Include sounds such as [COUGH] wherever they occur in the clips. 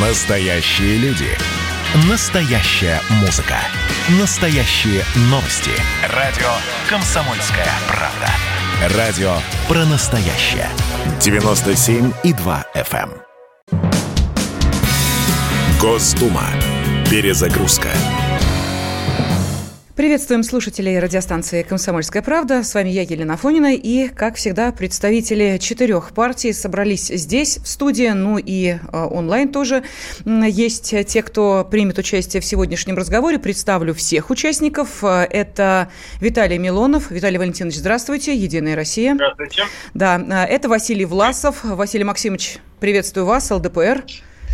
Настоящие люди. Настоящая музыка. Настоящие новости. Радио «Комсомольская правда». Радио про настоящее. 97,2 FM. эм. Госдума. Перезагрузка. Приветствуем слушателей радиостанции «Комсомольская правда». С вами я, Елена Фонина. И, как всегда, представители четырех партий собрались здесь, в студии, ну и э, онлайн тоже. Есть те, кто примет участие в сегодняшнем разговоре. Представлю всех участников. Э, это Виталий Милонов. Виталий Валентинович, здравствуйте. «Единая Россия». Здравствуйте. Да, э, это Василий Власов. Василий Максимович, приветствую вас, ЛДПР.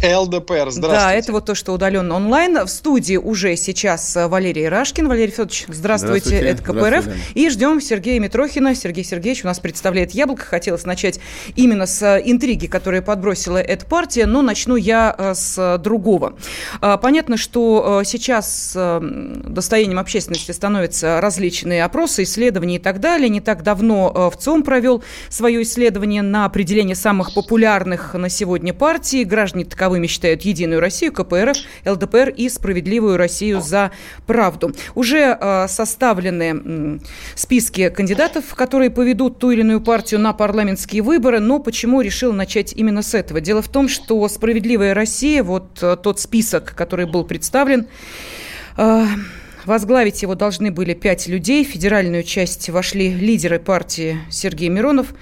ЛДПР, здравствуйте. Да, это вот то, что удаленно онлайн. В студии уже сейчас э, Валерий Рашкин. Валерий Федорович, здравствуйте, Здравствуйте. это КПРФ. Здравствуйте. И ждем Сергея Митрохина. Сергей Сергеевич у нас представляет «Яблоко». Хотелось начать именно с э, интриги, которые подбросила эта партия, но начну я э, с другого. А, Понятно, что сейчас достоянием общественности становятся различные опросы, исследования и так далее. Не так давно э, ВЦИОМ провел свое исследование на определение самых популярных на сегодня партий. Граждане таковыми считают «Единую Россию», КПРФ, ЛДПР и «Справедливую Россию за правду». Уже э, составлены списки кандидатов, которые поведут ту или иную партию на парламентские выборы, но почему решил начать именно с этого? Дело в том, что «Справедливая Россия», вот э, тот список, который был представлен, э, Возглавить его должны были пять людей. В федеральную часть вошли лидеры партии Сергей Миронов,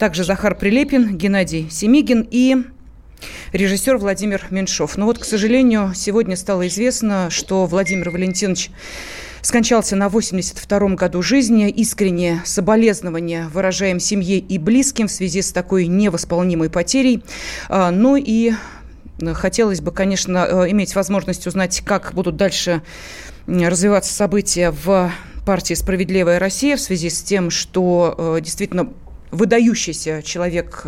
также Захар Прилепин, Геннадий Семигин и режиссер Владимир Меньшов. Но вот, к сожалению, сегодня стало известно, что Владимир Валентинович скончался на 82-м году жизни. Искреннее соболезнования выражаем семье и близким в связи с такой невосполнимой потерей. А, Ну и э, хотелось бы, конечно, э, иметь возможность узнать, как будут дальше развиваться события в партии «Справедливая Россия» в связи с тем, что э, действительно выдающийся человек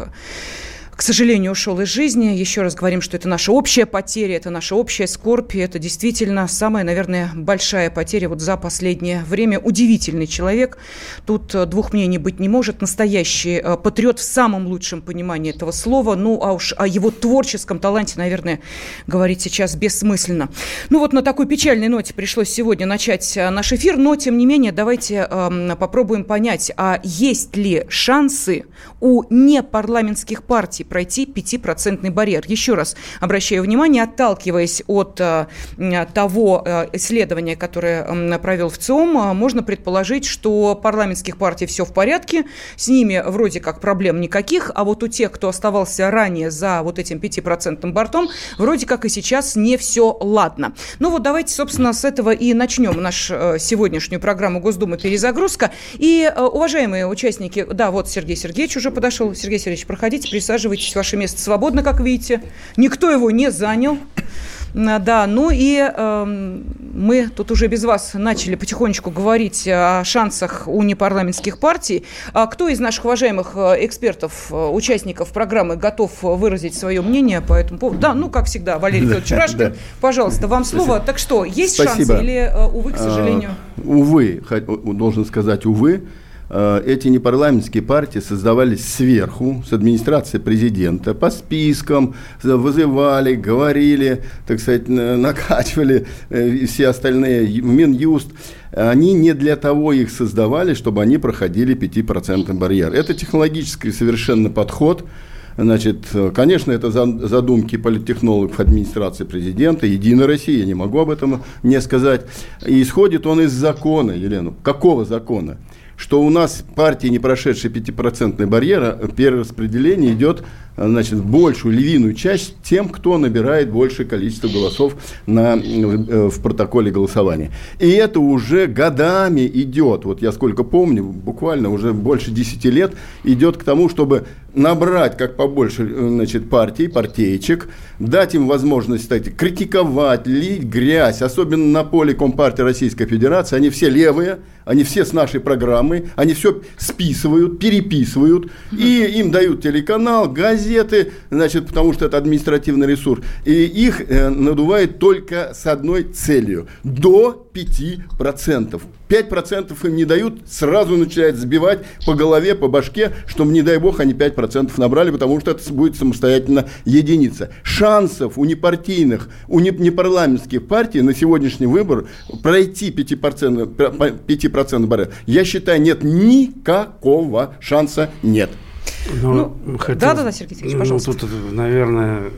к сожалению, ушел из жизни. Еще раз говорим, что это наша общая потеря, это наша общая скорбь, это действительно самая, наверное, большая потеря вот за последнее время. Удивительный человек. Тут э, двух мнений быть не может. Настоящий э, патриот в самом лучшем понимании этого слова. Ну, а уж о его творческом таланте, наверное, говорить сейчас бессмысленно. Ну вот на такой печальной ноте пришлось сегодня начать э, наш эфир, но, тем не менее, давайте эм, попробуем понять, а есть ли шансы у непарламентских партий пройти 5% барьер. Еще раз обращаю внимание, отталкиваясь от э, того э, исследования, которое провел ВЦИОМ, э, можно предположить, что парламентских партий все в порядке, с ними вроде как проблем никаких, а вот у тех, кто оставался ранее за вот этим 5% бортом, вроде как и сейчас не все ладно. Ну вот давайте, собственно, с этого и начнем нашу сегодняшнюю программу Госдумы «Перезагрузка». И, уважаемые участники, да, вот Сергей Сергеевич уже подошел. Сергей Сергеевич, проходите, присаживайтесь, ваше место свободно, как видите. Никто его не занял. А, Да, ну и эм, мы тут уже без вас начали потихонечку говорить о шансах у непарламентских партий. А кто из наших уважаемых э, экспертов, э, участников программы готов выразить свое мнение по этому поводу? Да, ну, как всегда, Валерий Федорович Рашкин, да. пожалуйста, вам слово. Так что, есть Спасибо. шансы или, э, увы, к сожалению? А, увы, должен сказать, увы, э, эти непарламентские партии создавались сверху, с администрации президента, по спискам, вызывали, говорили, так сказать, на- накачивали э, все остальные, Минюст. Они не для того их создавали, чтобы они проходили 5% барьер. Это технологический совершенно подход. Значит, э, конечно, это за- задумки политтехнологов администрации президента, Единой России, я не могу об этом не сказать. И исходит он из закона, Елена. Какого закона? Что у нас партии, не прошедшие 5% барьера, перераспределение идет э, значит, большую львиную часть тем, кто набирает большее количество голосов на, э, в протоколе голосования. И это уже годами идет, вот я сколько помню, буквально уже больше 10 лет, идет к тому, чтобы набрать как побольше э, значит, партий, партеечек, дать им возможность кстати, критиковать, лить грязь, особенно на поле Компартии Российской Федерации. Они все левые, они все с нашей программой, они все списывают, переписывают, и им дают телеканал, газеты, значит, потому что это административный ресурс. И их э, надувает только с одной целью – до 5%. 5% им не дают, сразу начинают сбивать по голове, по башке, чтобы, не дай бог, они 5% набрали, потому что это будет самостоятельно единица. Шансов у непартийных, у непарламентских партий на сегодняшний выбор пройти 5%, 5% барьер, я считаю, нет никакого шанса нет. Ну, ну, хотел, да, да, да, Сергей Сергеевич, пожалуйста. Ну, тут, наверное,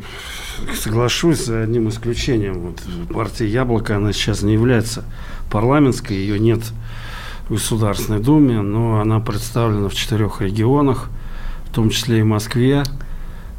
соглашусь за одним исключением. Вот партия «Яблоко», она сейчас не является парламентской, ее нет в Государственной Думе, но она представлена в четырех регионах, в том числе и в Москве.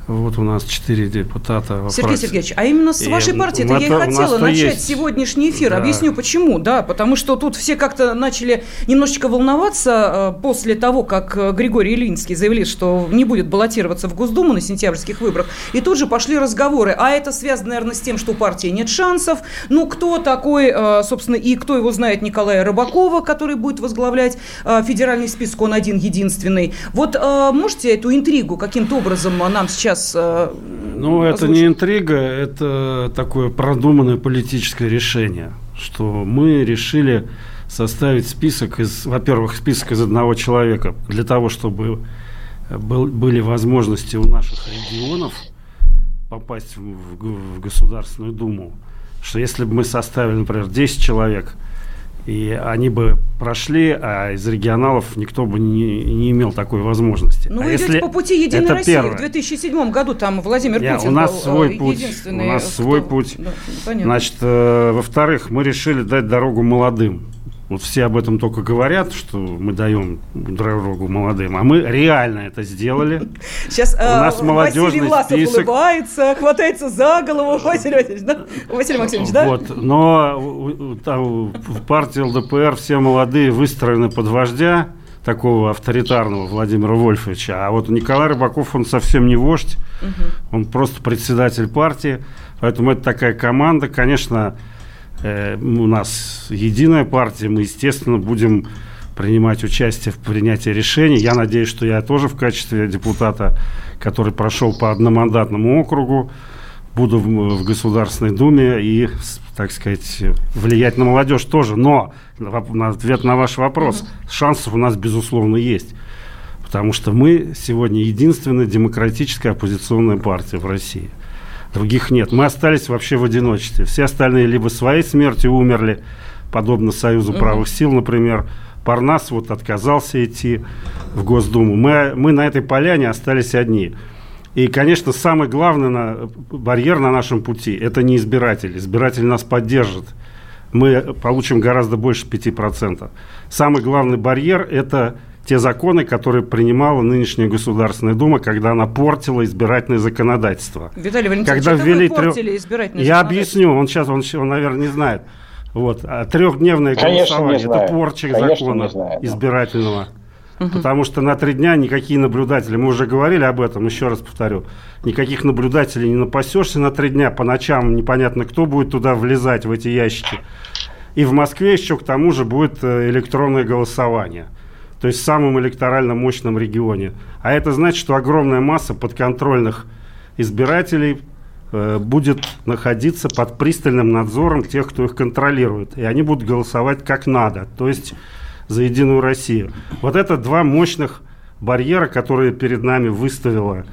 Вот у нас четыре депутата. Сергей. Сергеевич, а именно с вашей партии я и хотела начать есть. сегодняшний эфир. Да. Объясню почему. Да, потому что тут все как-то начали немножечко волноваться э, после того, как э, Григорий Ильинский заявил, что не будет баллотироваться в Госдуму на сентябрьских выборах. И тут же пошли разговоры. А это связано, наверное, с тем, что у партии нет шансов. Ну, кто такой, э, собственно, и кто его знает, Николая Рыбакова, который будет возглавлять федеральный список, он один единственный. Вот можете эту интригу каким-то образом нам сейчас сейчас э, Ну, это не интрига, это такое продуманное политическое решение, что мы решили составить список из, во-первых, список из одного человека для того, чтобы был, были возможности у наших регионов попасть в, в, в Государственную Думу, что если бы мы составили, например, 10 человек – и они бы прошли, а из регионалов никто бы не, не имел такой возможности. Ну, а вы идете по пути Единой России. Первое. В 2007 году там Владимир Я, Путин у нас был свой э, путь, У нас кто... свой путь. Да, Значит, э, во-вторых, мы решили дать дорогу молодым. Вот все об этом только говорят, что мы даем дорогу молодым, а мы реально это сделали. Сейчас У нас э, Василий Власов список. улыбается, хватается за голову. [LAUGHS] Василий Васильевич, да? Василий Максимович, да? Вот, но там в партии ЛДПР все молодые выстроены под вождя, такого авторитарного Владимира Вольфовича. А вот Николай Рыбаков, он совсем не вождь, угу. он просто председатель партии. Поэтому это такая команда, конечно, Э, у нас единая партия, мы, естественно, будем принимать участие в принятии решений. Я надеюсь, что я тоже в качестве депутата, который прошел по одномандатному округу, буду в, в Государственной Думе и, так сказать, влиять на молодежь тоже. Но на ответ на ваш вопрос, mm-hmm. шансов у нас, безусловно, есть. Потому что мы сегодня единственная демократическая оппозиционная партия в России – других нет. Мы остались вообще в одиночестве. Все остальные либо своей смертью умерли, подобно Союзу правых сил, например. Парнас вот отказался идти в Госдуму. Мы, мы на этой поляне остались одни. И, конечно, самый главный на, барьер на нашем пути – это не избиратель. Избиратель нас поддержит. Мы получим гораздо больше 5%. Самый главный барьер – это те законы, которые принимала нынешняя Государственная Дума, когда она портила избирательное законодательство. Виталий Валентинович, когда ввели портили избирательное Я объясню, он сейчас, он, он, наверное, не знает. Вот. А трехдневное голосование – это порча закона знаю, избирательного. Угу. Потому что на три дня никакие наблюдатели, мы уже говорили об этом, еще раз повторю, никаких наблюдателей не напасешься на три дня, по ночам непонятно, кто будет туда влезать, в эти ящики. И в Москве еще к тому же будет э, электронное голосование – то есть в самом электорально мощном регионе. А это значит, что огромная масса подконтрольных избирателей э, будет находиться под пристальным надзором тех, кто их контролирует. И они будут голосовать как надо, то есть за Единую Россию. Вот это два мощных барьера, которые перед нами выставила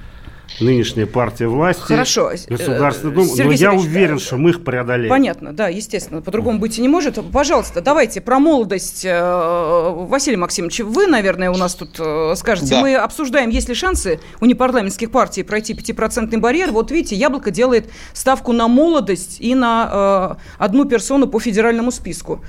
нынешняя партия власти, Хорошо. Государственная Дума. Сергей но я уверен, что мы их преодолеем. Понятно, да, естественно. По-другому быть и не может. Пожалуйста, давайте про молодость. Э, Василий Максимович, вы, наверное, у нас тут э, скажете. Да. Мы обсуждаем, есть ли шансы у непарламентских партий пройти 5% барьер. Вот видите, Яблоко делает ставку на молодость и на э, одну персону по федеральному списку.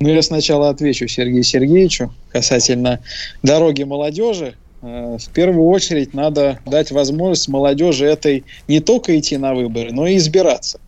Ну, я сначала отвечу Сергею Сергеевичу касательно дороги молодежи. Э, в первую очередь надо дать возможность молодежи этой не только идти на выборы, но и избираться.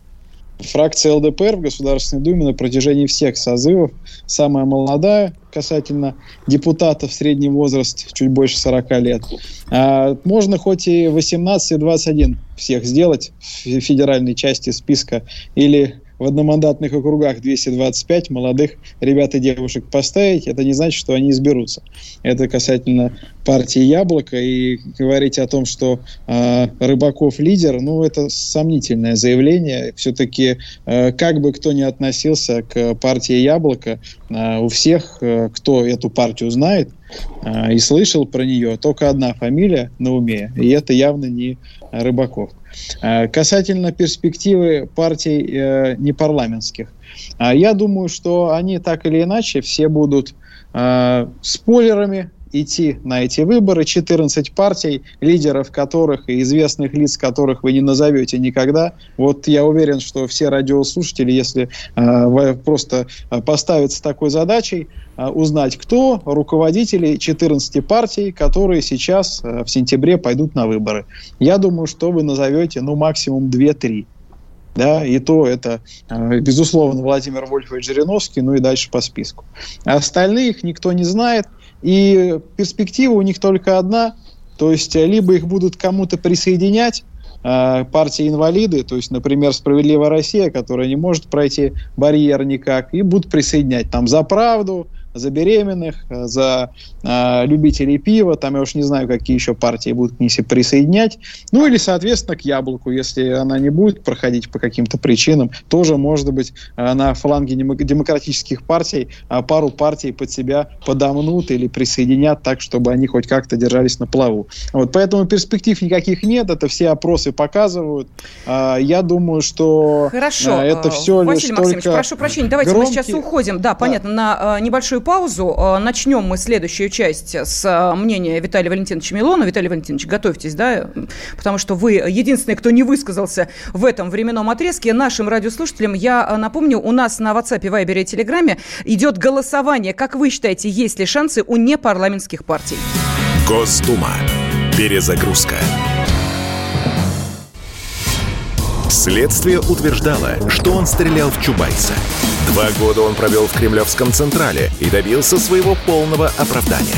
Фракция ЛДПР в Государственной Думе на протяжении всех созывов самая молодая касательно депутатов, средний возраст чуть больше 40 лет. А можно хоть и 18 и 21 всех сделать в федеральной части списка или в одномандатных округах 225 молодых ребят и девушек поставить, это не значит, что они изберутся. Это касательно партии «Яблоко». И говорить о том, что э, Рыбаков лидер, ну, это сомнительное заявление. Все-таки, э, как бы кто ни относился к партии «Яблоко», э, у всех, э, кто эту партию знает и слышал про нее, только одна фамилия на уме, и это явно не Рыбаков. Э, касательно перспективы партий э, непарламентских, э, я думаю, что они так или иначе все будут спойлерами идти на эти выборы. 14 партий, лидеров которых и известных лиц, которых вы не назовете никогда. Вот я уверен, что все радиослушатели, если э, просто поставятся такой задачей, э, узнать, кто руководители 14 партий, которые сейчас э, в сентябре пойдут на выборы. Я думаю, что вы назовете, ну, максимум 2-3 да, и то это, безусловно, Владимир Вольфович Жириновский, ну и дальше по списку. Остальных никто не знает, и перспектива у них только одна, то есть э, либо их будут кому-то присоединять, э, партии инвалиды, то есть, например, «Справедливая Россия», которая не может пройти барьер никак, и будут присоединять там «За правду», за беременных, за э, любителей пива, там я уж не знаю, какие еще партии будут к ней присоединять. Ну или, соответственно, к яблоку, если она не будет проходить по каким-то причинам, тоже, может быть, э, на фланге демократических партий э, пару партий под себя подомнут или присоединят так, чтобы они хоть как-то держались на плаву. Вот, поэтому перспектив никаких нет, это все опросы показывают. Э, я думаю, что Хорошо. Это все Василий лишь Максимович, только прошу прощения, давайте громкие... мы сейчас уходим, да, понятно, да. на э, небольшую паузу. Э, начнем мы следующую часть с э, мнения Виталия Валентиновича Милона. Виталий Валентинович, готовьтесь, да, потому что вы единственный, кто не высказался в этом временном отрезке. Нашим радиослушателям я э, напомню, у нас на WhatsApp, Viber и Телеграме идет голосование. Как вы считаете, есть ли шансы у непарламентских партий? Госдума. Перезагрузка. Следствие утверждало, что он стрелял в Чубайса. Два года он провел в Кремлевском Централе и добился своего полного оправдания.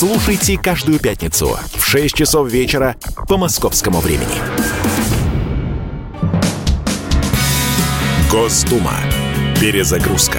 Слушайте каждую пятницу в 6 часов вечера по московскому времени. Госдума. Перезагрузка.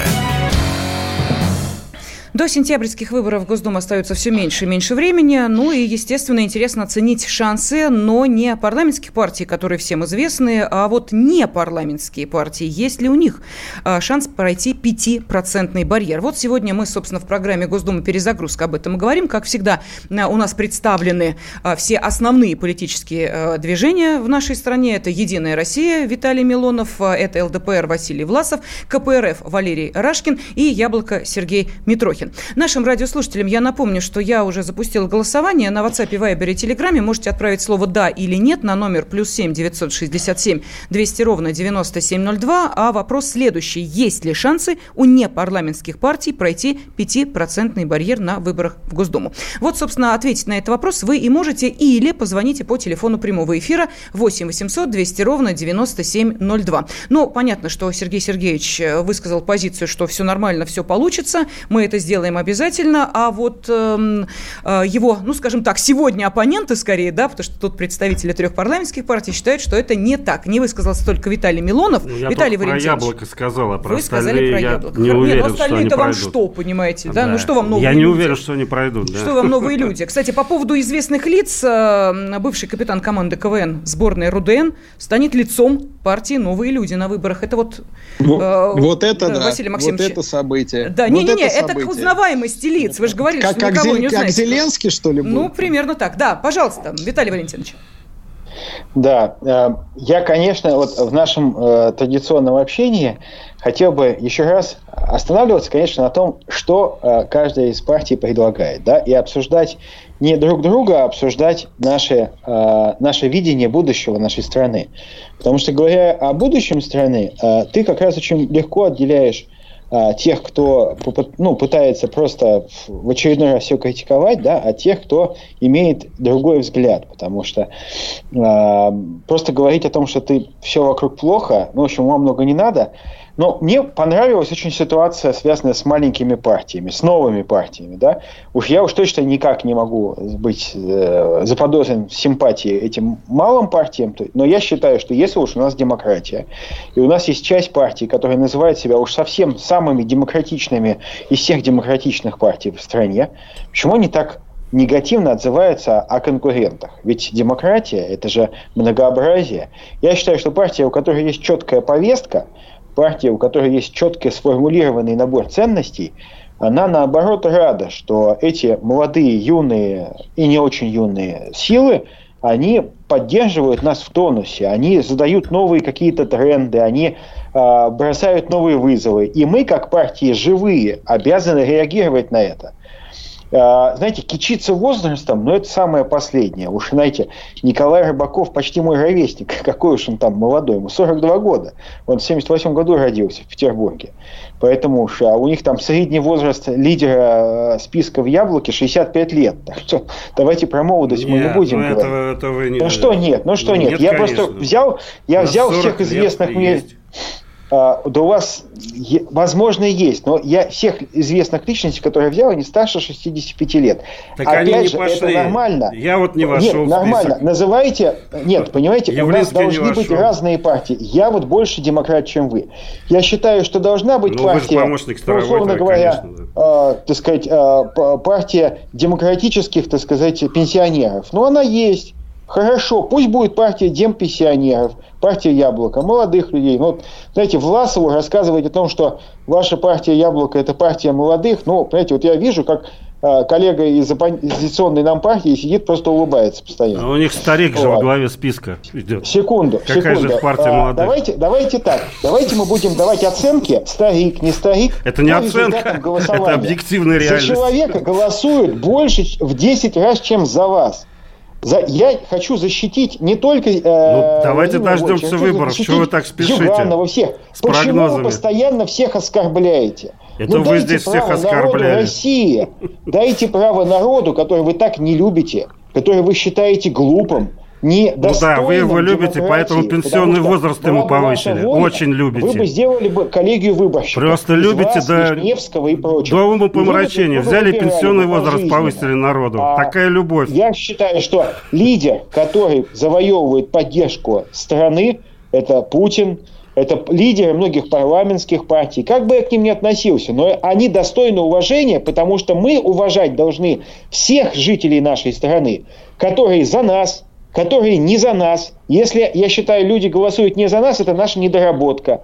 До сентябрьских выборов в Госдуму остается все меньше и меньше времени. Ну и, естественно, интересно оценить шансы, но не парламентских партий, которые всем известны, а вот не парламентские партии. Есть ли у них а, шанс пройти 5% барьер? Вот сегодня мы, собственно, в программе Госдумы «Перезагрузка» об этом и говорим. Как всегда, а, у нас представлены а, все основные политические движения в нашей стране. Это «Единая Россия» Виталий Милонов, это ЛДПР Василий Власов, КПРФ Валерий Рашкин и «Яблоко» Сергей Митрохин. Нашим радиослушателям я напомню, что я уже запустила голосование на WhatsApp, Viber и Телеграме. Можете отправить слово «да» или «нет» на номер плюс 7 967 200 ровно 9702. А вопрос следующий. Есть ли шансы у непарламентских партий пройти 5% барьер на выборах в Госдуму? Вот, собственно, ответить на этот вопрос вы и можете, или позвоните по телефону прямого эфира 8 800 200 ровно 9702. Ну, понятно, что Сергей Сергеевич высказал позицию, что все нормально, все получится. Мы это сделаем сделаем обязательно, а вот э, э, его, ну, скажем так, сегодня оппоненты скорее, да, потому что тут представители трех парламентских партий считают, что это не так. Не высказался только Виталий Милонов. Ну, я Виталий про яблоко сказал, а про Вы сказали про яблоко. Не уверен, Нет, ну, остальные это вам что, понимаете, да? да? Ну, что вам новые Я люди? не уверен, что они пройдут, да. Что вам новые люди? Кстати, по поводу известных лиц, э, бывший капитан команды КВН сборной РУДН станет лицом партии «Новые люди» на выборах. Это вот... Вот, э, вот это, да. Василий Максимович. Вот это событие. Да, не-не-не, вот это, это к узнаваемости лиц. Вы же говорили, как, что как никого Зель, не как узнаете. Зеленский, что ли, был? Ну, примерно так. Да, пожалуйста, Виталий Валентинович. Да, э, я, конечно, вот в нашем э, традиционном общении хотел бы еще раз останавливаться, конечно, на том, что э, каждая из партий предлагает, да, и обсуждать не друг друга, а обсуждать наше, наше видение будущего нашей страны. Потому что, говоря о будущем страны, ты как раз очень легко отделяешь а, тех, кто ну, пытается просто в очередной раз все критиковать, да, а тех, кто имеет другой взгляд, потому что э, просто говорить о том, что ты все вокруг плохо, ну, в общем, ума много не надо, но мне понравилась очень ситуация, связанная с маленькими партиями, с новыми партиями. Да? Уж я уж точно никак не могу быть э, заподозрен в симпатии этим малым партиям, но я считаю, что если уж у нас демократия, и у нас есть часть партий, которая называет себя уж совсем самыми демократичными из всех демократичных партий в стране, почему они так негативно отзываются о конкурентах. Ведь демократия – это же многообразие. Я считаю, что партия, у которой есть четкая повестка – партия, у которой есть четко сформулированный набор ценностей, она наоборот рада, что эти молодые, юные и не очень юные силы, они поддерживают нас в тонусе, они задают новые какие-то тренды, они э, бросают новые вызовы. И мы, как партии живые, обязаны реагировать на это. А, знаете, кичиться возрастом, но это самое последнее. Уж, знаете, Николай Рыбаков почти мой ровесник. [LAUGHS] Какой уж он там молодой, ему 42 года. Он в 78 году родился в Петербурге. Поэтому уж, а у них там средний возраст лидера э, списка в Яблоке 65 лет. Так что давайте про молодость нет, мы не будем ну говорить. Этого, этого не... Ну что нет, ну что нет. нет я конечно. просто взял, я взял всех известных мне... Есть. А, да у вас, возможно, есть, но я всех известных личностей, которые я взял, они старше 65 лет. Так Опять они не же, пошли. это нормально. Я вот не вошел Нет, нормально. Называйте, нет, понимаете, Явлинский у нас должны быть разные партии. Я вот больше демократ, чем вы. Я считаю, что должна быть ну, партия, ну, условно говоря, конечно, да. э, так сказать, э, партия демократических, так сказать, пенсионеров. Но она есть. Хорошо, пусть будет партия демпенсионеров, партия Яблоко, молодых людей. Ну, вот, знаете, Власову рассказывать о том, что ваша партия Яблоко – это партия молодых, ну, понимаете, вот я вижу, как э, коллега из оппозиционной нам партии сидит, просто улыбается постоянно. А у них старик же вот. во главе списка идет. Секунду, Какая секунду. же партия а, молодых? Давайте, давайте так, давайте мы будем давать оценки, старик, не старик. Это не оценка, [LAUGHS] это объективная реальность. За человека голосуют больше в 10 раз, чем за вас. За, я хочу защитить не только... Э, ну, давайте дождемся выборов. Чего вы так спешите? Всех. С Почему прогнозами? вы постоянно всех оскорбляете? Это ну, вы здесь всех оскорбляете. России. Дайте право народу, который вы так не любите, который вы считаете глупым, не Ну да, вы его любите, поэтому пенсионный возраст ему повысили. Воля, Очень любите. Вы бы сделали бы коллегию выборщиков. Просто любите вас, до, и прочего. до умопомрачения. Взяли пенсионный возраст, повысили народу. А Такая любовь. Я считаю, что лидер, который завоевывает поддержку страны, это Путин, это лидеры многих парламентских партий. Как бы я к ним ни относился, но они достойны уважения, потому что мы уважать должны всех жителей нашей страны, которые за нас, которые не за нас. Если, я считаю, люди голосуют не за нас, это наша недоработка.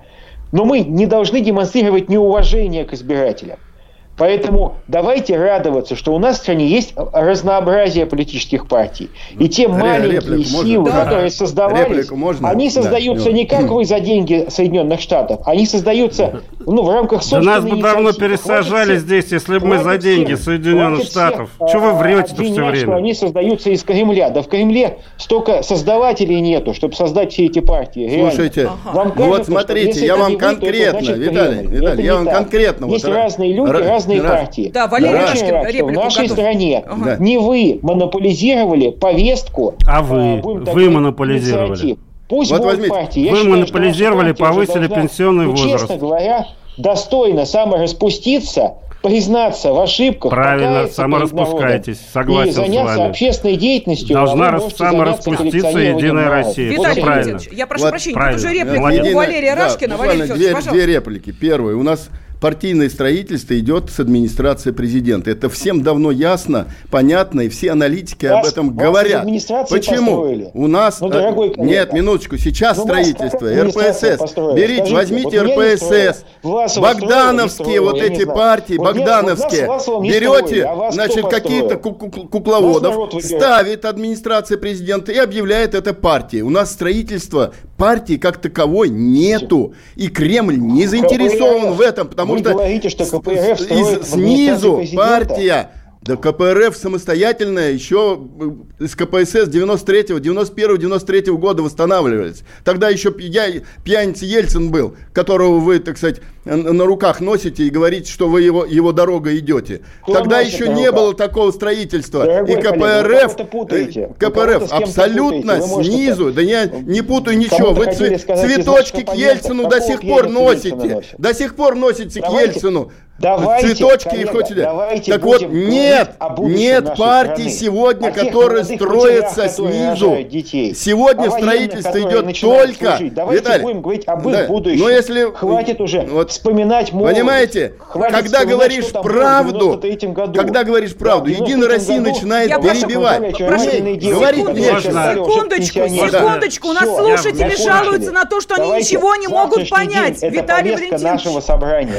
Но мы не должны демонстрировать неуважение к избирателям. Поэтому давайте радоваться, что у нас в стране есть разнообразие политических партий. И те маленькие силы, можно? которые создавались, можно? они создаются да. не как вы за деньги Соединенных Штатов, они создаются ну, в рамках собственной Да нас бы давно пересажали хватит здесь, если бы мы за деньги всех, Соединенных Штатов. Всех, Чего вы врете все время? что они создаются из Кремля. Да в Кремле столько создавателей нету, чтобы создать все эти партии. Реально. Слушайте, ага. вам кажется, ну вот смотрите, я вам конкретно, вы, Виталий, Виталий, я вам конкретно. Есть разные люди, разные разные да. партии. Да, Валерий. Рашкин, рад, в нашей готов. стране ага. не вы монополизировали повестку. А вы, а, вы монополизировали. Инициатив. Пусть вот возьмите. партии. Вы считаю, монополизировали, повысили должна, пенсионный ну, возраст. Честно говоря, достойно самораспуститься, признаться в ошибках. Правильно, самораспускайтесь, согласен и заняться с вами. общественной деятельностью. Должна а самораспуститься Единая Россия. Виталий правильно. я прошу вот, прощения, правильно. тут уже реплика у Валерия Рашкина. Да, Валерий две, две реплики. Первое, у нас партийное строительство идет с администрации президента. Это всем давно ясно, понятно, и все аналитики вас, об этом говорят. Почему? Построили. У нас... Ну, дорогой коллега, нет, минуточку, сейчас ну, строительство, РПСС. Построили. Берите, Скажите, возьмите вот РПСС, Богдановские вот эти партии, вот Богдановские. Вот Берете, а значит, какие-то кукловодов, ставит администрация президента и объявляет это партией. У нас строительство партии как таковой нету. И Кремль не заинтересован в этом, потому Вы что, говорите, что КПРФ из, снизу партия Да КПРФ самостоятельная еще с КПСС 93-го, 91-го, 93 года восстанавливались. Тогда еще пья, пьяница Ельцин был, которого вы, так сказать, на руках носите и говорите, что вы его, его дорогой идете. Кто Тогда еще не было такого строительства. Дорогой и КПРФ, коллега, КПРФ абсолютно снизу, да я не путаю ничего. Вы цветочки к Ельцину до сих пор носите. До сих пор носите к Ельцину. Давайте, цветочки коллега, и давайте Так вот, нет, нет партии страны. сегодня, которая строится снизу. Детей. Сегодня строительство идет только... Давайте Виталий, будем говорить об их да, будущем. Но если... Хватит уже вот, вспоминать молодость. Понимаете, Хватит когда говоришь что правду, когда говоришь правду, да, Единая Россия году начинает я перебивать. Говорить нечего. Секундочку, секундочку, у нас слушатели жалуются на то, что они ничего не могут понять. Виталий Валентинович.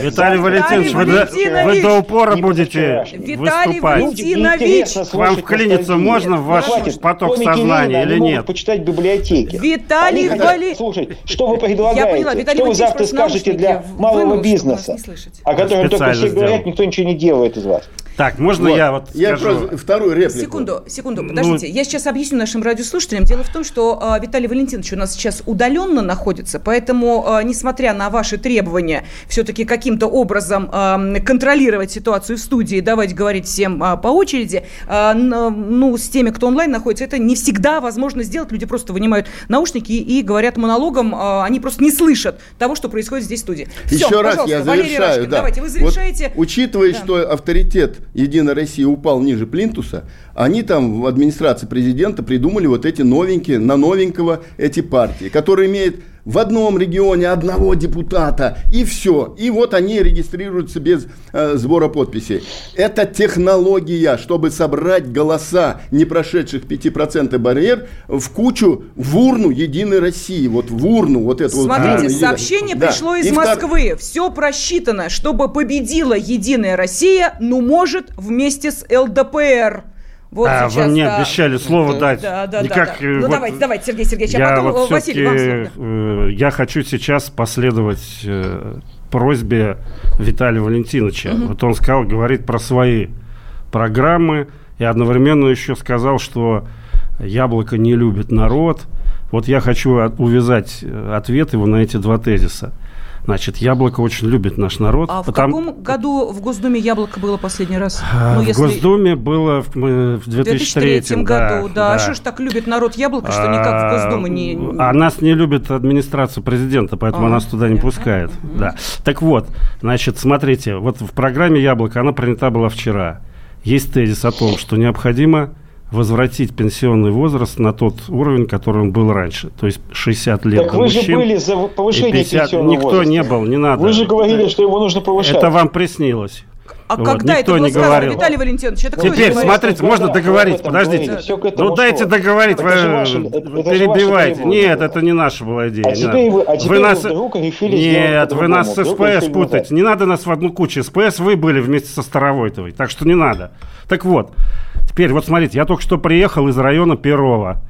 Виталий Валентинович, вы вы до упора будете Виталий выступать. Валентинович. Вам вклиниться можно в ваш поток сознания или нет? почитать библиотеки. Виталий Валентинович. Слушай, что вы предлагаете? Что вы завтра скажете для малого бизнеса, о котором только все говорят, никто ничего не делает из вас? Так, можно вот. я вот Я скажу? вторую реплику. Секунду, секунду, ну, подождите. Ну, я сейчас объясню нашим радиослушателям. Дело в том, что э, Виталий Валентинович у нас сейчас удаленно находится, поэтому, э, несмотря на ваши требования, все-таки каким-то образом э, контролировать ситуацию в студии, давать говорить всем э, по очереди, э, ну, с теми, кто онлайн находится, это не всегда возможно сделать. Люди просто вынимают наушники и, и говорят монологом, э, они просто не слышат того, что происходит здесь в студии. Все, Еще раз я завершаю. да. Давайте, вы завершаете. Вот, учитывая, да. что авторитет Единая Россия упал ниже плинтуса, они там в администрации президента придумали вот эти новенькие, на новенького эти партии, которые имеют в одном регионе одного депутата, и все. И вот они регистрируются без э, сбора подписей. Это технология, чтобы собрать голоса, не прошедших 5% барьер, в кучу, в урну Единой России. Вот в урну. Вот это Смотрите, вот, сообщение да. пришло из и Москвы. Втор... Все просчитано. Чтобы победила Единая Россия, ну, может, вместе с ЛДПР. Вот а, сейчас, вы мне да, обещали слово да, дать. Да, да, Никак, да, да. Ну, вот, давайте, давайте, Сергей Сергеевич, а потом вот Василий, вам слово. Э, я хочу сейчас последовать э, просьбе Виталия Валентиновича. Угу. Вот он сказал, говорит про свои программы, и одновременно еще сказал, что яблоко не любит народ. Вот я хочу увязать э, ответ его на эти два тезиса. Значит, яблоко очень любит наш народ. А потому... в каком году в Госдуме яблоко было последний раз? А, ну, в если... Госдуме было в, в 2003, 2003 году. Да, да. А что ж так любит народ яблоко, что никак в Госдуму не... А нас не любит администрация президента, поэтому а, нас туда не пускает. Угу. Да. Так вот, значит, смотрите, вот в программе «Яблоко» она принята была вчера. Есть тезис о том, что необходимо возвратить пенсионный возраст на тот уровень, который он был раньше. То есть 60 лет Так вы мужчин, же были за повышение 50... пенсионного Никто возраста. не был, не надо. Вы же говорили, что его нужно повышать. Это вам приснилось. А вот, когда это было не сказано, говорил. Виталий Валентинович, это кто Теперь, смотрите, можно договорить, подождите. Ну, дайте договорить, вы перебиваете. Нет, это не наша была идея. А теперь вы, а вы нас... Нет, вы нас с СПС путаете. Не надо нас в одну кучу. СПС вы были вместе со Старовойтовой, так что не надо. Так вот, теперь вот смотрите, я только что приехал из района Перова.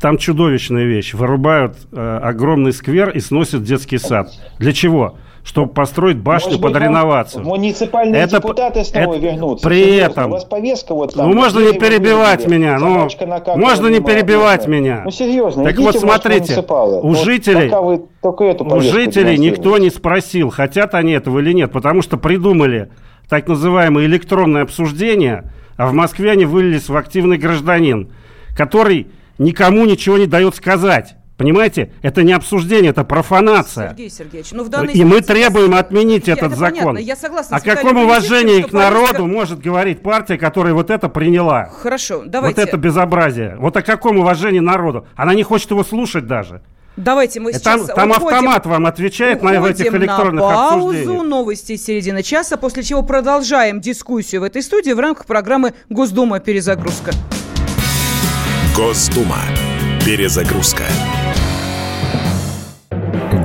Там чудовищная вещь. Вырубают э, огромный сквер и сносят детский сад. Для чего? Чтобы построить башню Может под быть, реновацию. Муниципальные это, депутаты снова это, вернутся. При этом... У вас повестка вот там. Ну, можно не перебивать меня. Ну, можно не перебивать меня. Ну, серьезно. Так вот, смотрите, у вот жителей, у жителей никто не спросил, хотят они этого или нет, потому что придумали так называемое электронное обсуждение, а в Москве они вылились в активный гражданин, который никому ничего не дает сказать. Понимаете, это не обсуждение, это профанация. Сергей Сергеевич, ну в данной И мы требуем отменить я, этот это закон. Понятно, я согласна. О каком уважении к народу повестка... может говорить партия, которая вот это приняла? Хорошо, давайте. Вот это безобразие. Вот о каком уважении народу? Она не хочет его слушать даже. Давайте мы сейчас Там, там уходим, автомат вам отвечает на этих электронных на паузу, обсуждениях. новости середины часа, после чего продолжаем дискуссию в этой студии в рамках программы «Госдума. Перезагрузка». Госдума. Перезагрузка.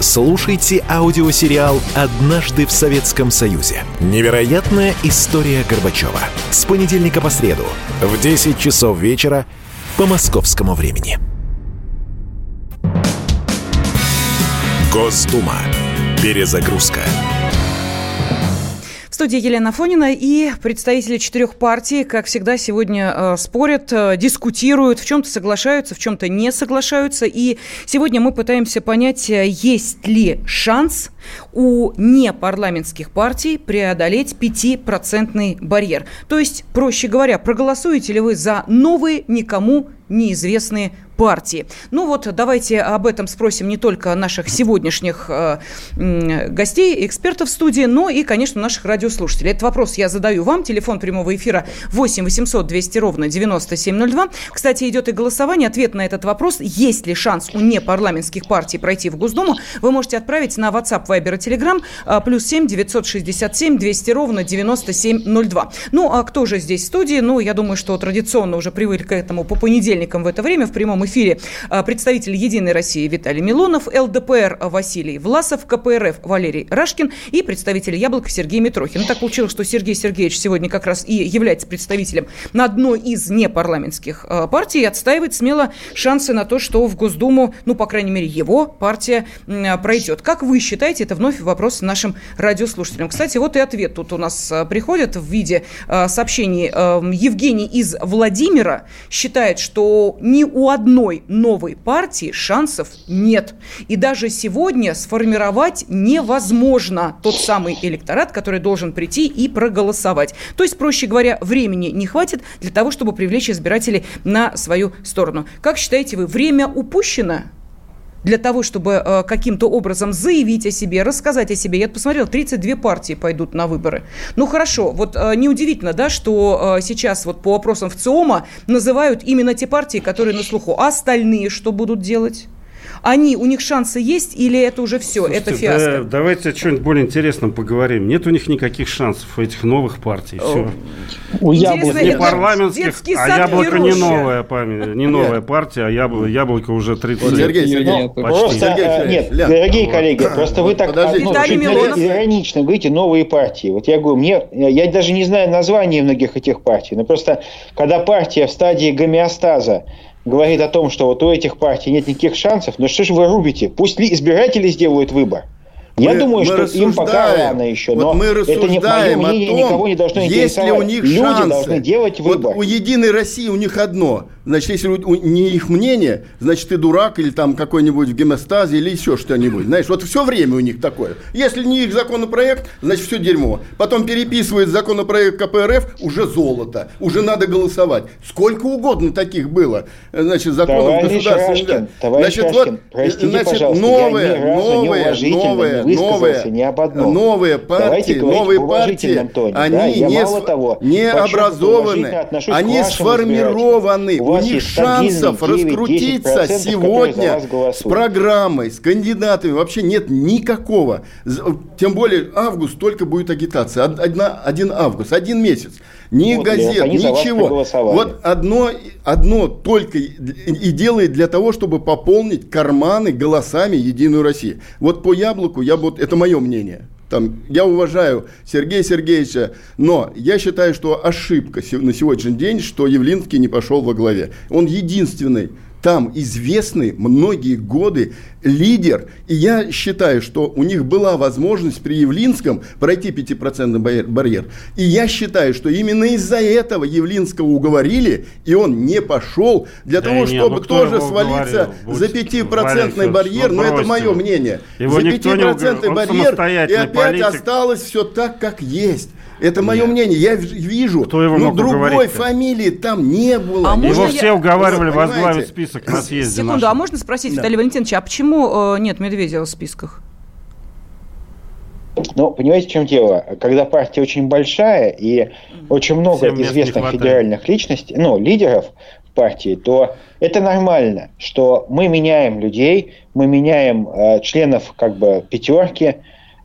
Слушайте аудиосериал «Однажды в Советском Союзе». Невероятная история Горбачева. С понедельника по среду в 10 часов вечера по московскому времени. Госдума. Перезагрузка студии Елена Фонина и представители четырех партий, как всегда, сегодня э, спорят, э, дискутируют, в чем-то соглашаются, в чем-то не соглашаются. И сегодня мы пытаемся понять, э, есть ли шанс у непарламентских партий преодолеть 5% барьер. То есть, проще говоря, проголосуете ли вы за новые никому неизвестные партии. Ну вот давайте об этом спросим не только наших сегодняшних э, гостей, экспертов студии, но и, конечно, наших радиослушателей. Этот вопрос я задаю вам. Телефон прямого эфира 8 800 200 ровно 9702. Кстати, идет и голосование. Ответ на этот вопрос, есть ли шанс у непарламентских партий пройти в Госдуму, вы можете отправить на WhatsApp, Viber и Telegram э, плюс 7 967 200 ровно 9702. Ну, а кто же здесь в студии? Ну, я думаю, что традиционно уже привыкли к этому по понедельникам в это время в прямом эфире а, представитель «Единой России» Виталий Милонов, ЛДПР Василий Власов, КПРФ Валерий Рашкин и представитель «Яблоко» Сергей Митрохин. Так получилось, что Сергей Сергеевич сегодня как раз и является представителем на одной из непарламентских а, партий и отстаивает смело шансы на то, что в Госдуму, ну, по крайней мере, его партия пройдет. Как вы считаете, это вновь вопрос нашим радиослушателям. Кстати, вот и ответ тут у нас а, приходит в виде сообщений. Евгений из Владимира считает, что ни у одной новой партии шансов нет. И даже сегодня сформировать невозможно тот самый электорат, который должен прийти и проголосовать. То есть, проще говоря, времени не хватит для того, чтобы привлечь избирателей на свою сторону. Как считаете вы, время упущено? Для того, чтобы э, каким-то образом заявить о себе, рассказать о себе. Я посмотрел, 32 партии пойдут на выборы. Ну хорошо, вот э, неудивительно, да, что э, сейчас вот по вопросам в ЦИОМа называют именно те партии, которые на слуху. А остальные что будут делать? Они, у них шансы есть или это уже все, Слушайте, это фиаско? Да, давайте о чем-нибудь более интересном поговорим. Нет у них никаких шансов, у этих новых партий. Все. У яблока не парламентских, а яблоко не новая, память, не новая партия, а яблоко, яблоко уже 30 лет. Сергей, Сергей, просто, Сергей, Сергей, нет, дорогие коллеги, просто вы так ну, иронично говорите новые партии. Вот я говорю, мне, я даже не знаю названия многих этих партий, но просто когда партия в стадии гомеостаза говорит о том, что вот у этих партий нет никаких шансов, но что же вы рубите? Пусть ли избиратели сделают выбор. Я мы, думаю, мы что им пока рано еще, но вот мы это не мое мнение, том, никого не должно интересовать. Если у них Люди шансы, должны делать выбор. Вот у Единой России у них одно. Значит, если не их мнение, значит, ты дурак или там какой-нибудь в гемостазе или еще что-нибудь. Знаешь, вот все время у них такое. Если не их законопроект, значит, все дерьмо. Потом переписывает законопроект КПРФ, уже золото, уже надо голосовать. Сколько угодно таких было. Значит, законов государственных. Значит, Рашкин, вот, простите, значит, новые, новые, новые, новые, не об одном. новые партии, новые партии, тоне, они да? не, мало того, не образованы, они сформированы. У них шансов раскрутиться сегодня с программой, с кандидатами вообще нет никакого. Тем более август только будет агитация. Одна, один август, один месяц. Ни вот, газет, ничего. Вот одно, одно только и делает для того, чтобы пополнить карманы голосами Единую Россию. Вот по яблоку, я вот, это мое мнение. Там, я уважаю Сергея Сергеевича, но я считаю, что ошибка на сегодняшний день, что Явлинский не пошел во главе. Он единственный там известный многие годы лидер. И я считаю, что у них была возможность при Явлинском пройти 5% барьер. И я считаю, что именно из-за этого Явлинского уговорили, и он не пошел для да того, не, чтобы тоже свалиться за 5% барьер. Но это мое мнение. Его за 5% барьер, и опять политик. осталось все так, как есть. Это мое Нет. мнение. Я вижу, Кто его ну, другой фамилии там не было. А его я... все уговаривали вот, возглавить список на съезде Секунду, нашем. а можно спросить, да. Виталий Валентинович, а почему э, нет Медведева в списках? Ну, понимаете, в чем дело? Когда партия очень большая и очень много Всем известных федеральных личностей, ну, лидеров партии, то это нормально, что мы меняем людей, мы меняем э, членов как бы пятерки,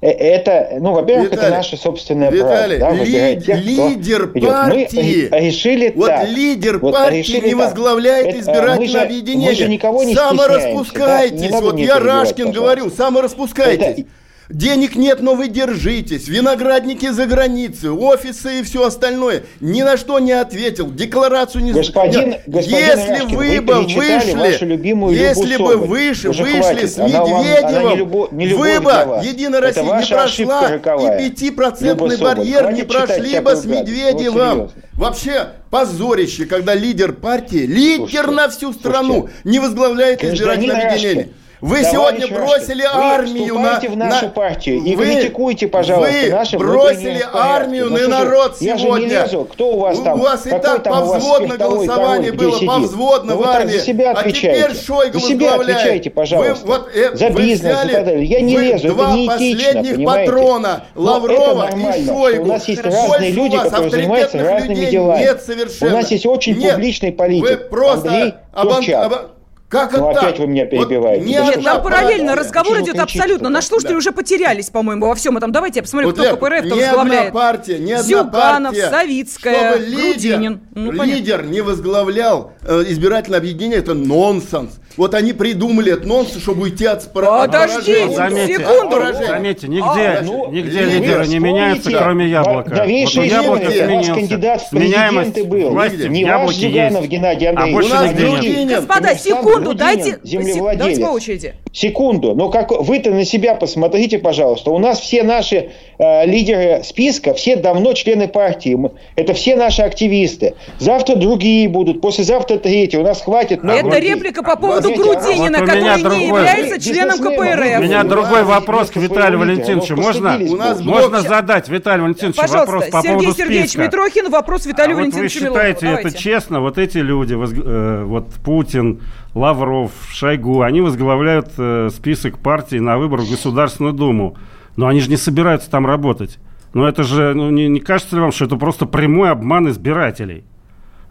это, ну, во-первых, это наше собственное Виталий, право. Да, ли, тех, лидер партии, мы решили вот так, лидер вот партии не возглавляет это, избирательное объединение. Мы же никого не Самораспускайтесь. Да? вот я Рашкин говорю, самораспускайтесь. Это, Денег нет, но вы держитесь. Виноградники за границей, офисы и все остальное. Ни на что не ответил. Декларацию не господин, господин Если Рашкин, вы бы вышли, вашу любимую если бы выше, вышли хватит. с Медведевым, не любо, не вы бы Единая Россия не прошла и пятипроцентный барьер не прошли бы с Медведевым. Ну, Вообще позорище, когда лидер партии, лидер слушайте, на всю страну, слушайте, не возглавляет избирательное объединение. Вы Товарищ сегодня бросили Рашкин, армию на... в нашу на... партию и вы, критикуйте, пожалуйста, вы наши бросили армию на народ я сегодня. Я же не лезу. Кто у вас там? У вас и так повзводно голосование было, повзводно в армии. себя отвечаете. А теперь Шойгу за себя отвечайте, пожалуйста. Вы, вот, э, за вы бизнес взяли, и так далее. Я не лезу, это не последних понимаете? патрона Лаврова и Шойгу. У нас есть разные люди, которые занимаются разными делами. Нет, совершенно. У нас есть очень публичный политик. Вы просто Андрей Турчак. Как ну, это опять вы меня перебиваете. Вот нет, там параллельно разговор идет абсолютно. Наши слушатели да. уже потерялись, по-моему, во всем этом. Давайте я посмотрю, вот кто КПРФ там возглавляет. Одна партия, ни одна Зюганов, партия, Савицкая, чтобы лидер, Ну, лидер не возглавлял э, избирательное объединение, это нонсенс. Вот они придумали этот нонсенс, чтобы уйти от Подождите, заметьте, секунду. Заметьте, нигде, а, ну, нигде лидеры не меняются, кроме яблока. Новейший вот яблоко сменился. кандидат в президенты был. Власти не ваш Зюганов Геннадий Андреевич. А больше нигде нет. Господа, секунду, дайте, давайте по очереди. Секунду, но как вы-то на себя посмотрите, пожалуйста. У нас все наши э, лидеры списка, все давно члены партии. Это все наши активисты. Завтра другие будут, послезавтра третьи. У нас хватит. Это реплика по поводу поводу Грудинина, вот который другой... не является членом КПРФ. У меня другой вопрос к Виталию Валентиновичу. Можно, можно задать Виталию Валентиновичу вопрос по Сергей поводу Сергеевич списка. Митрохин, вопрос Виталию а Валентиновичу вот вы считаете это честно? Вот эти люди, э, вот Путин, Лавров, Шойгу, они возглавляют э, список партий на выборы в Государственную Думу. Но они же не собираются там работать. Но это же, ну, не, не кажется ли вам, что это просто прямой обман избирателей?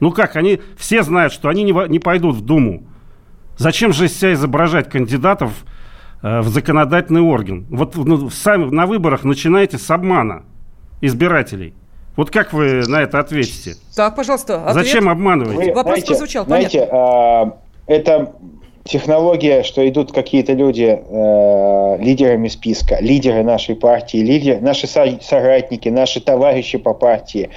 Ну как, они все знают, что они не, не пойдут в Думу. Зачем же из себя изображать кандидатов э, в законодательный орган? Вот ну, сами на выборах начинаете с обмана избирателей. Вот как вы на это ответите? Так, пожалуйста, ответ. Зачем обманываете? Вы, Вопрос знаете, прозвучал, знаете, понятно. Э, это технология, что идут какие-то люди э, лидерами списка, лидеры нашей партии, лидеры, наши соратники, наши товарищи по партии,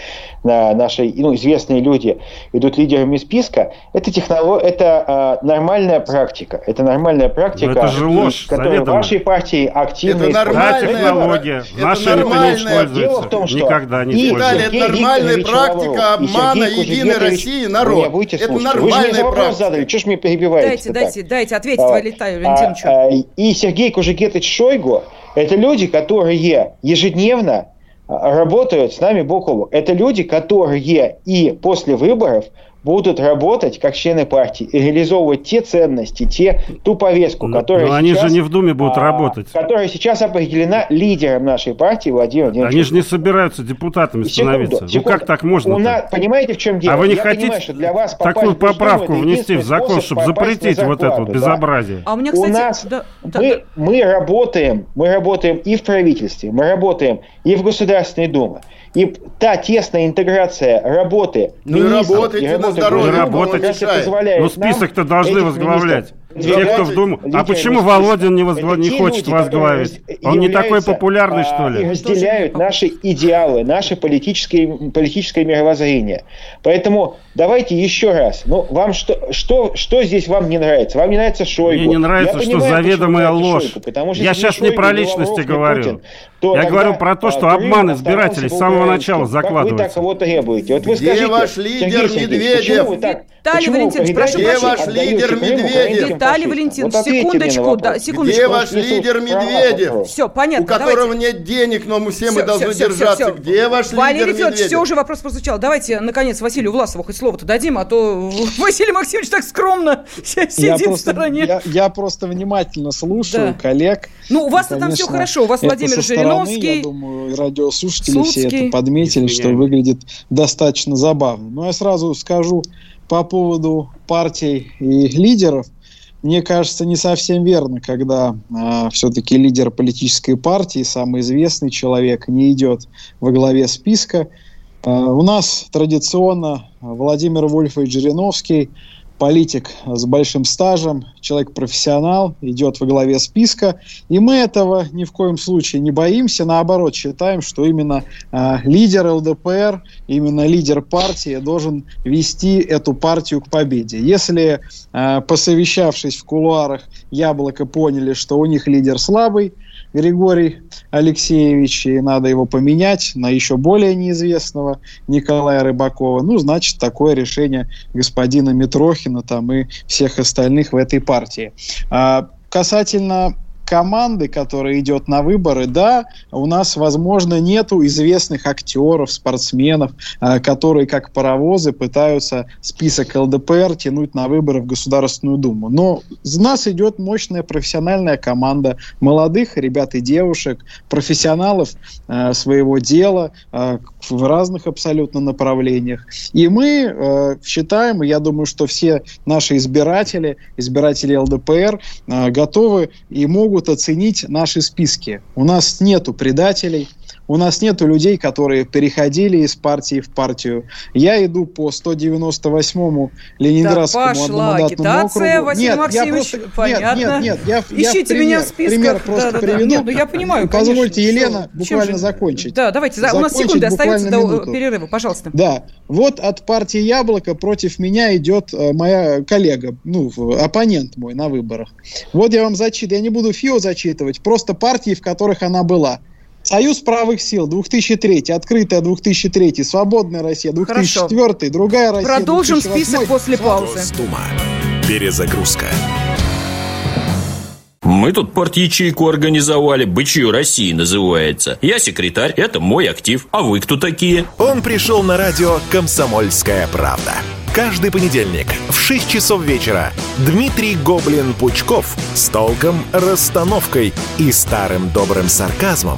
на, наши ну, известные люди идут лидерами списка, это технология, это э, нормальная практика. Это нормальная практика, Но это же ложь, которая в вашей партии активно Это нормальная технология. Это Наша нормальная. не используется. Дело в том, что Никогда не и используется. Это нормальная практика обмана Единой России народ. Это нормальная практика. Задали. Что ж мне перебиваете? Дайте, дайте дайте, дайте ответить а, Валентину Валентиновичу. А, и Сергей Кужегетович Шойгу – это люди, которые ежедневно а, работают с нами бок о бок. Это люди, которые и после выборов будут работать как члены партии и реализовывать те ценности, те, ту повестку, но, которая но они сейчас, же не в Думе будут а, работать. Которая сейчас определена лидером нашей партии Владимиром Владимировичем. Они же не собираются депутатами становиться. Секунду, секунду. Ну как так можно? Нас, понимаете, в чем дело? А вы не Я хотите понимаю, что для вас такую поправку внести в закон, чтобы запретить вот это вот безобразие? Да? А у меня, кстати, у нас да, да, мы, да. мы работаем, мы работаем и в правительстве, мы работаем и в Государственной Думе. И та тесная интеграция работы ну и работайте на здоровье, работать. позволяет Ну список-то должны возглавлять. Те, кто в Думу. А почему Володин не, возгла... не хочет возглавить? Он не такой популярный, а, что ли? И разделяют наши идеалы, наше политическое, политическое мировоззрение. Поэтому давайте еще раз. Ну, вам что, что, что здесь вам не нравится? Вам не нравится Шойгу? Мне не нравится, Я что понимаю, заведомая ложь. Шойгу, потому что Я сейчас не про личности говорю. Путин, то Я говорю про то, что а, обман избирателей с самого начала закладывается. Как вы так его требуете? Вот вы Где скажите, ваш лидер Сергей Медведев? Виталий Валентинович, прошу Где ваш лидер Медведев? Виталий Валентинович, вот секундочку, да, секундочку. Где ваш лидер Медведев? Все, понятно. У которого давайте. нет денег, но мы все, все мы должны все, держаться. Все, все. Где ваш Валерий лидер Медведев? все уже вопрос прозвучал. Давайте, наконец, Василию Власову хоть слово-то дадим, а то [LAUGHS] Василий Максимович так скромно [LAUGHS] сидит я в стороне. Я, я просто внимательно слушаю да. коллег. Ну, у вас там все хорошо. У вас Владимир Жириновский. Я думаю, радиослушатели все это подметили, что выглядит достаточно забавно. Но я сразу скажу по поводу партий и лидеров. Мне кажется, не совсем верно, когда э, все-таки лидер политической партии, самый известный человек, не идет во главе списка. Э, у нас традиционно Владимир Вольфович Жириновский – политик с большим стажем, человек-профессионал, идет во главе списка. И мы этого ни в коем случае не боимся. Наоборот, считаем, что именно э, лидер ЛДПР, именно лидер партии должен вести эту партию к победе. Если, э, посовещавшись в кулуарах, Яблоко поняли, что у них лидер слабый, Григорий Алексеевич, и надо его поменять на еще более неизвестного Николая Рыбакова. Ну, значит, такое решение господина Митрохина там и всех остальных в этой партии. А, касательно команды, которая идет на выборы, да, у нас, возможно, нету известных актеров, спортсменов, э, которые, как паровозы, пытаются список ЛДПР тянуть на выборы в Государственную Думу. Но у нас идет мощная профессиональная команда молодых ребят и девушек, профессионалов э, своего дела э, в разных абсолютно направлениях. И мы считаем, и я думаю, что все наши избиратели, избиратели ЛДПР, готовы и могут могут оценить наши списки. У нас нету предателей, у нас нету людей, которые переходили из партии в партию. Я иду по 198-му Ленинградскому да, пошла агитация, округу. Василий нет, Максимович, я просто, понятно. Нет, нет, нет, я, Ищите я пример, меня в списках. Пример просто да, да, приведу. Нет, ну я понимаю, Позвольте, конечно, Елена, что? буквально же... закончить. Да, давайте, закончить у нас секунды остаются до минуту. перерыва, пожалуйста. Да, вот от партии «Яблоко» против меня идет э, моя коллега, ну, оппонент мой на выборах. Вот я вам зачитаю, я не буду ФИО зачитывать, просто партии, в которых она была – Союз правых сил 2003, открытая 2003, свободная Россия 2004, Хорошо. другая Россия. Продолжим 2008. список после паузы. Госдума. Перезагрузка. Мы тут порт-ячейку организовали, «Бычью России» называется. Я секретарь, это мой актив. А вы кто такие? Он пришел на радио «Комсомольская правда». Каждый понедельник в 6 часов вечера Дмитрий Гоблин-Пучков с толком, расстановкой и старым добрым сарказмом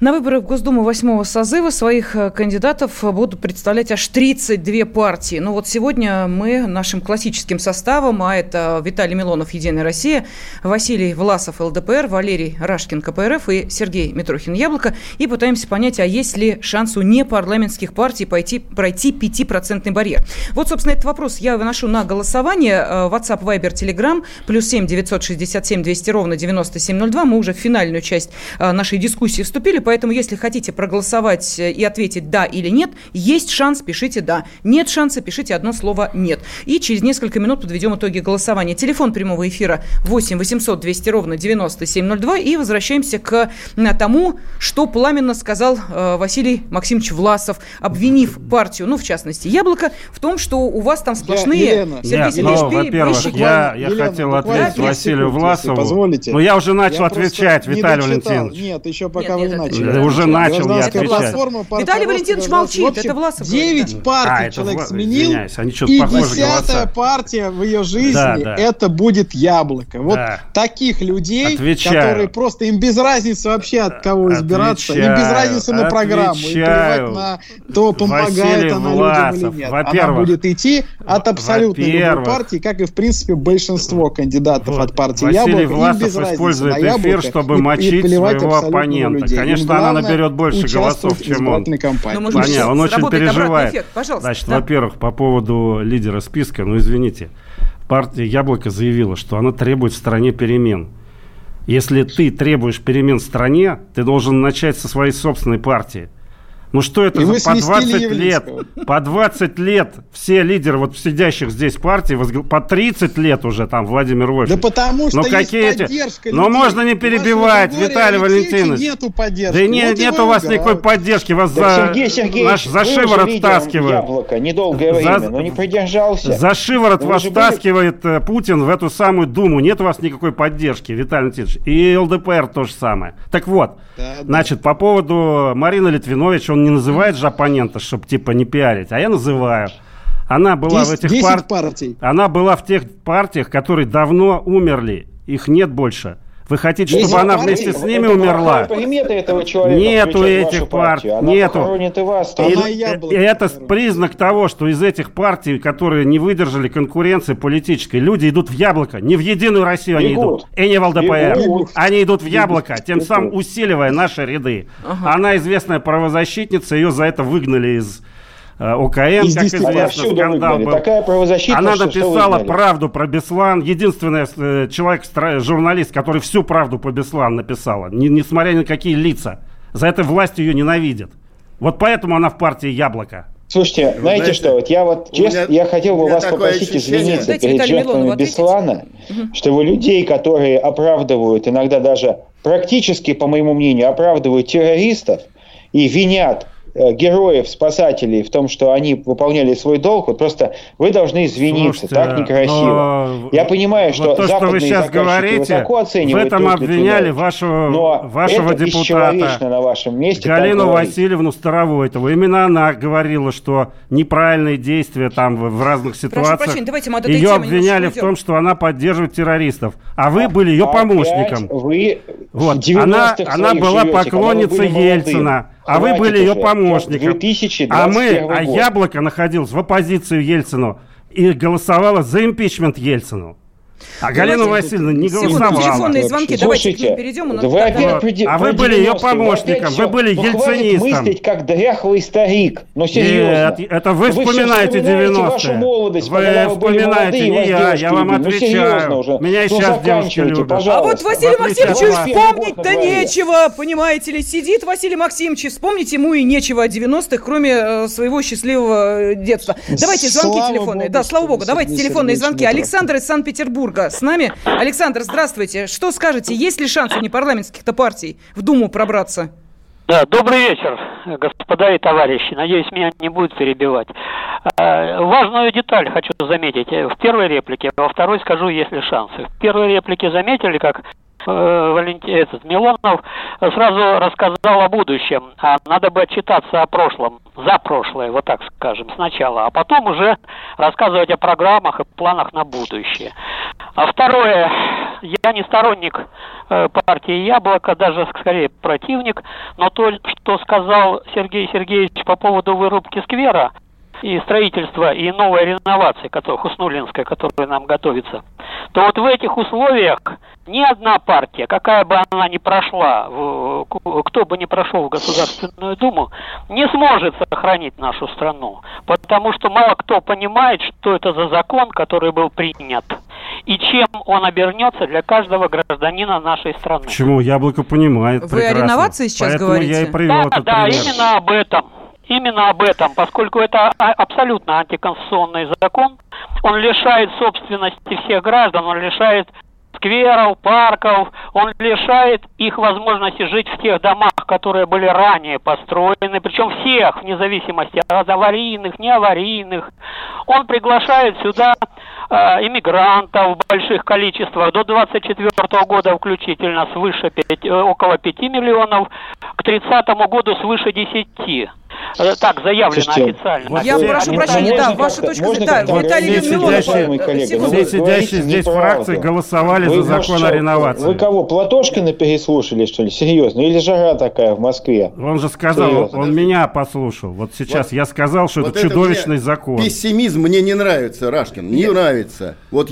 На выборах в Госдуму восьмого созыва своих э, кандидатов будут представлять аж 32 партии. Ну вот сегодня мы нашим классическим составом, а это Виталий Милонов, Единая Россия, Василий Власов, ЛДПР, Валерий Рашкин, КПРФ и Сергей Митрохин, Яблоко, и пытаемся понять, а есть ли шанс у непарламентских партий пойти, пройти 5% барьер. Вот, собственно, этот вопрос я выношу на голосование. Э, WhatsApp, Viber, Telegram, плюс 7 967 200 ровно 9702. Мы уже в финальную часть э, нашей дискуссии вступили, поэтому если хотите проголосовать э, и ответить «да» или «нет», есть шанс, пишите «да». Нет шанса, пишите одно слово «нет». И через несколько минут подведем итоги голосования. Телефон прямого эфира 8 800 200 ровно 9702. И возвращаемся к тому, что пламенно сказал э, Василий Максимович Власов, обвинив партию, ну, в частности, «Яблоко», в том, что у вас там сплошные... Я, Елена, Сергей Нет, Сергеевич, ну, во-первых, я, я Елена, хотел ответить Василию Власову. Позволите. Но я уже начал я отвечать, Виталий Валентинович. Нет, еще пока нет, вы начали. Я уже начал я отвечать. Виталий Валентинович молчит, это Власов. Девять партий а, человек сменил, и десятая партия в ее жизни, это будет яблоко. Вот таких людей, которые просто, им без разницы вообще от кого избираться, им без разницы на программу, им плевать на то, помогает она людям или нет. Она будет идти от абсолютно любой партии, как и, в принципе, большинство кандидатов от партии Василий Власов использует эфир, чтобы мочить своего оппонента. Конечно, она наберет больше голосов, чем он. Ну, Понятно, он очень переживает. Значит, во-первых, по поводу лидера списка, ну, извините, партия «Яблоко» заявила, что она требует в стране перемен. Если ты требуешь перемен в стране, ты должен начать со своей собственной партии. Ну что это И за по 20 сместили лет? По 20 лет все лидеры вот сидящих здесь партий, по 30 лет уже там Владимир Да Вольфович. потому что Ну, есть какие эти- поддержка Но людей. можно не вашего перебивать, Григория Виталий Валентинович. нету поддержки. Да не, Вот нет у вас никакой поддержки, вас Да, за, Сергей Сергеевич, наш за шиворот втаскивают. Яблоко недолгое За- время, но не придержался. За шиворот Вы вас же были- втаскивает э, Путин в эту самую Думу. Нет у вас никакой поддержки, Виталий Валентинович. И ЛДПР то же самое. Так вот, Да, да. значит, по поводу Марины Литвинович, он не называет же оппонента, чтобы типа не пиарить, а я называю. Она была в Десять- этих 10 пар- партий. Она была в тех партиях, которые давно умерли. Их нет больше. Вы хотите, чтобы Десять она вместе с ними Это умерла? примета этого человека. Нету этих партий, нету. и вас. И яблоко И это похоронит. признак того, что из этих партий, которые не выдержали конкуренции политической, люди идут в яблоко. Не в Единую Россию они идут. И не в ЛДПР. Они идут в яблоко, тем Бегут. самым усиливая наши ряды. Она известная правозащитница, ее за это выгнали из э, ОКН, Из как известно, скандал был. Такая правозащитница, Она что написала выгнали. правду про Беслан. Единственный э, человек, журналист, который всю правду про Беслан написала, не- несмотря ни на какие лица. За это власть ее ненавидит. Вот поэтому она в партии Яблоко. Слушайте, знаете знаете, что, вот я вот честно, меня- я хотел бы вас попросить ощущение- извиниться Дайте перед жертвами. Беслана, чтобы людей, которые оправдывают, иногда даже практически, по моему мнению, оправдывают террористов и винят э, героев, спасателей в том, что они выполняли свой долг, вот просто вы должны извиниться, Слушайте, так некрасиво. но Я понимаю, что вот то, что вы сейчас говорите, высоко в этом обвиняли вашего, Но вашего депутата на вашем месте. Галину. Васильевну Старовойтову. Именно она говорила, что неправильные действия там в, разных ситуациях. прощения, давайте мы от этой ее обвиняли в том, что она поддерживает террористов. А вы были ее помощником. Вы Вот. в 90-х Она, она была поклонницей были молодым. А вы были ее помощником. 2021 А мы, а год. Яблоко находилось в оппозицию Ельцину и голосовало за импичмент Ельцину. А Галина Васильевна не голосовала. телефонные звонки, давайте к Слушайте, ним перейдем. у нас- вы опять де- А вы были ее 90-е, помощником, вы были Ну, ельцинистом. мыслить как дряхлый старик. Ну, серьезно. Нет, это вы вспоминаете вспоминаете 90-е. вашу молодость, Вы вспоминаете, не я, я вам. Ну, отвечаю. уже. Меня ну, сейчас девушки любят. пожалуйста. А вот Василию В отличие от Максимовичу вас. вспомнить-то нечего, понимаете ли. Сидит Василий Максимович, вспомнить ему и нечего о 90-х, кроме э, своего счастливого детства. Давайте звонки телефонные. Да, слава богу. Давайте телефонные звонки. Александр из Санкт-Петербурга с нами. Александр, здравствуйте. Что скажете, есть ли шанс у непарламентских-то партий в Думу пробраться? Да, добрый вечер, господа и товарищи. Надеюсь, меня не будут перебивать. Э, Важную деталь хочу заметить. Э, В первой реплике, во второй скажу, есть ли шансы. В первой реплике заметили, как э, Валенти- этот Милонов сразу рассказал о будущем, а надо бы отчитаться о прошлом, за прошлое, вот так скажем, сначала, а потом уже рассказывать о программах и планах на будущее. А второе, я не сторонник э, партии Яблоко, даже скорее противник, но то, что сказал Сергей Сергеевич по поводу вырубки сквера, и строительства, и новой реновации, которая, Хуснулинская, которая нам готовится, то вот в этих условиях ни одна партия, какая бы она ни прошла, в- кто бы ни прошел в Государственную Думу, не сможет сохранить нашу страну. Потому что мало кто понимает, что это за закон, который был принят, и чем он обернется для каждого гражданина нашей страны. Почему? Яблоко понимает Вы о прекрасно. реновации сейчас Поэтому говорите? я и привел Да, этот да, пример. именно об этом. Именно об этом, поскольку это а- абсолютно антиконституционный закон, он лишает собственности всех граждан, он лишает скверов, парков, он лишает их возможности жить в тех домах, которые были ранее построены, причем всех, вне зависимости от аварийных, неаварийных. Он приглашает сюда э, иммигрантов в больших количествах, до 24 года включительно свыше пяти- э, около 5 миллионов, к 30 году свыше 10. Э, Так заявлено Слушайте, официально. вот Я все- прошу прощения, да, ваша точка зрения. Да, Виталий все Милонов. Все сидящие здесь неправду. фракции голосовали Вы, за закон о что, реновации. Вы кого, Платошкина переслушали, что ли? Серьезно? Или жара такая в Москве? Он же сказал, Серьезно. он меня послушал. Вот сейчас Вот- я сказал, что Вот это это чудовищный мне закон. Пессимизм мне не нравится, Рашкин, не нравится. Вот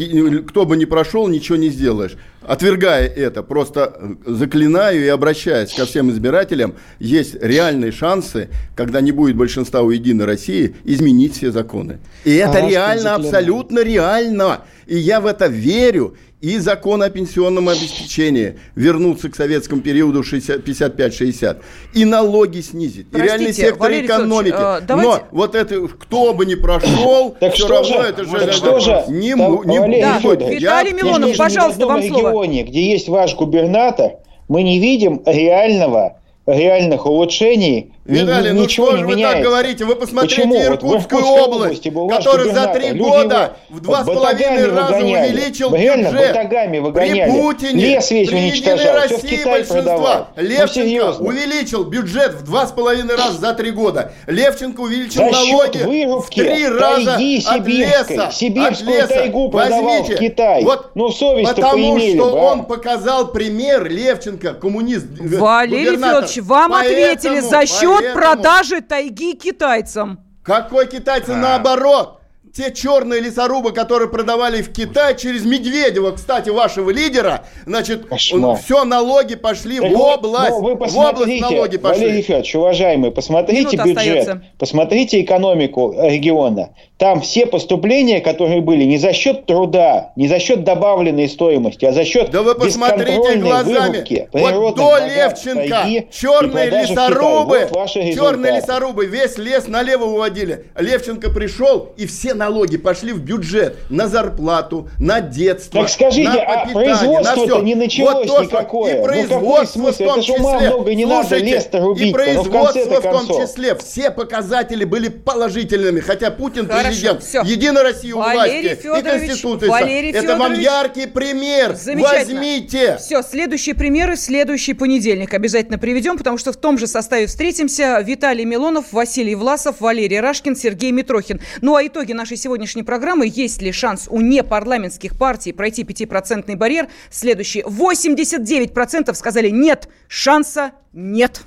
кто бы ни прошел, ничего не сделаешь. Отвергая это, просто э, заклинаю и обращаясь ко всем избирателям, есть реальные шансы, когда не будет большинства у Единой России, изменить все законы. И это Рашкин реально, абсолютно реально. И я в это верю. И закон о пенсионном обеспечении вернуться к советскому периоду 55-60. И налоги снизить. Простите, и реальный сектор Валерий экономики. Э, давайте... Но вот это, кто бы ни прошел, так все равно же, это же, так что же не, не, да, будет. Виталий Милонов, пожалуйста, вам слово. регионе, где есть ваш губернатор, мы не видим реального реальных улучшений Виталий, ну что же вы так говорите? Вы посмотрите Почему? Иркутскую вот область, которая за три года в два с половиной раза увеличил Реально, бюджет. батагами выгоняли. При Путине, Лес весь при уничтожал, России продавал. Ну, Левченко ну, увеличил бюджет в два с половиной раза за три года. Левченко увеличил за налоги в три раза от леса. Сибирскую от леса. тайгу Возьмите. в Китай. Вот ну, совесть Потому что да? он показал пример, Левченко, коммунист, Валерий Федорович, вам ответили за счет счет продажи тайги китайцам. Какой китайцы? А. Наоборот те черные лесорубы, которые продавали в Китай через Медведева, кстати, вашего лидера, значит, он, все налоги пошли так в область. Ну, вы в область налоги пошли. Валерий Федорович, уважаемый, посмотрите Минута бюджет, остается. посмотрите экономику региона. Там все поступления, которые были, не за счет труда, не за счет добавленной стоимости, а за счет Да вы посмотрите глазами. Вот до Левченко черные лесорубы, вот черные лесорубы, весь лес налево уводили. Левченко пришел, и все налоги пошли в бюджет на зарплату, на детство, Так скажите, на а производство-то не началось вот то, никакое. И ну, производство ну, в том Это числе. много не Слушайте, надо лес-то рубить И производство в, в том числе. Все показатели были положительными, хотя Путин Хорошо президент. Все. Единая Россия у власти. И Конституция. Валерий Это вам яркий пример. Возьмите. Все, следующие примеры, следующий понедельник обязательно приведем, потому что в том же составе встретимся. Виталий Милонов, Василий Власов, Валерий Рашкин, Сергей Митрохин. Ну а итоги нашей сегодняшней программы. Есть ли шанс у непарламентских партий пройти 5% барьер? Следующий. 89% сказали нет, шанса нет.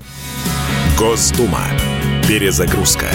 Госдума. Перезагрузка.